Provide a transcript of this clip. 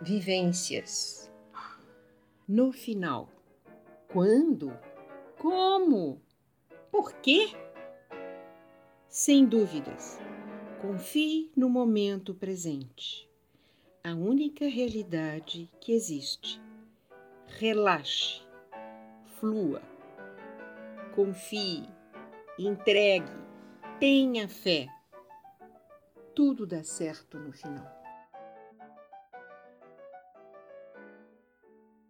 vivências. No final, quando? Como? Por quê? Sem dúvidas, confie no momento presente, a única realidade que existe. Relaxe, flua, confie, entregue, tenha fé. Tudo dá certo no final.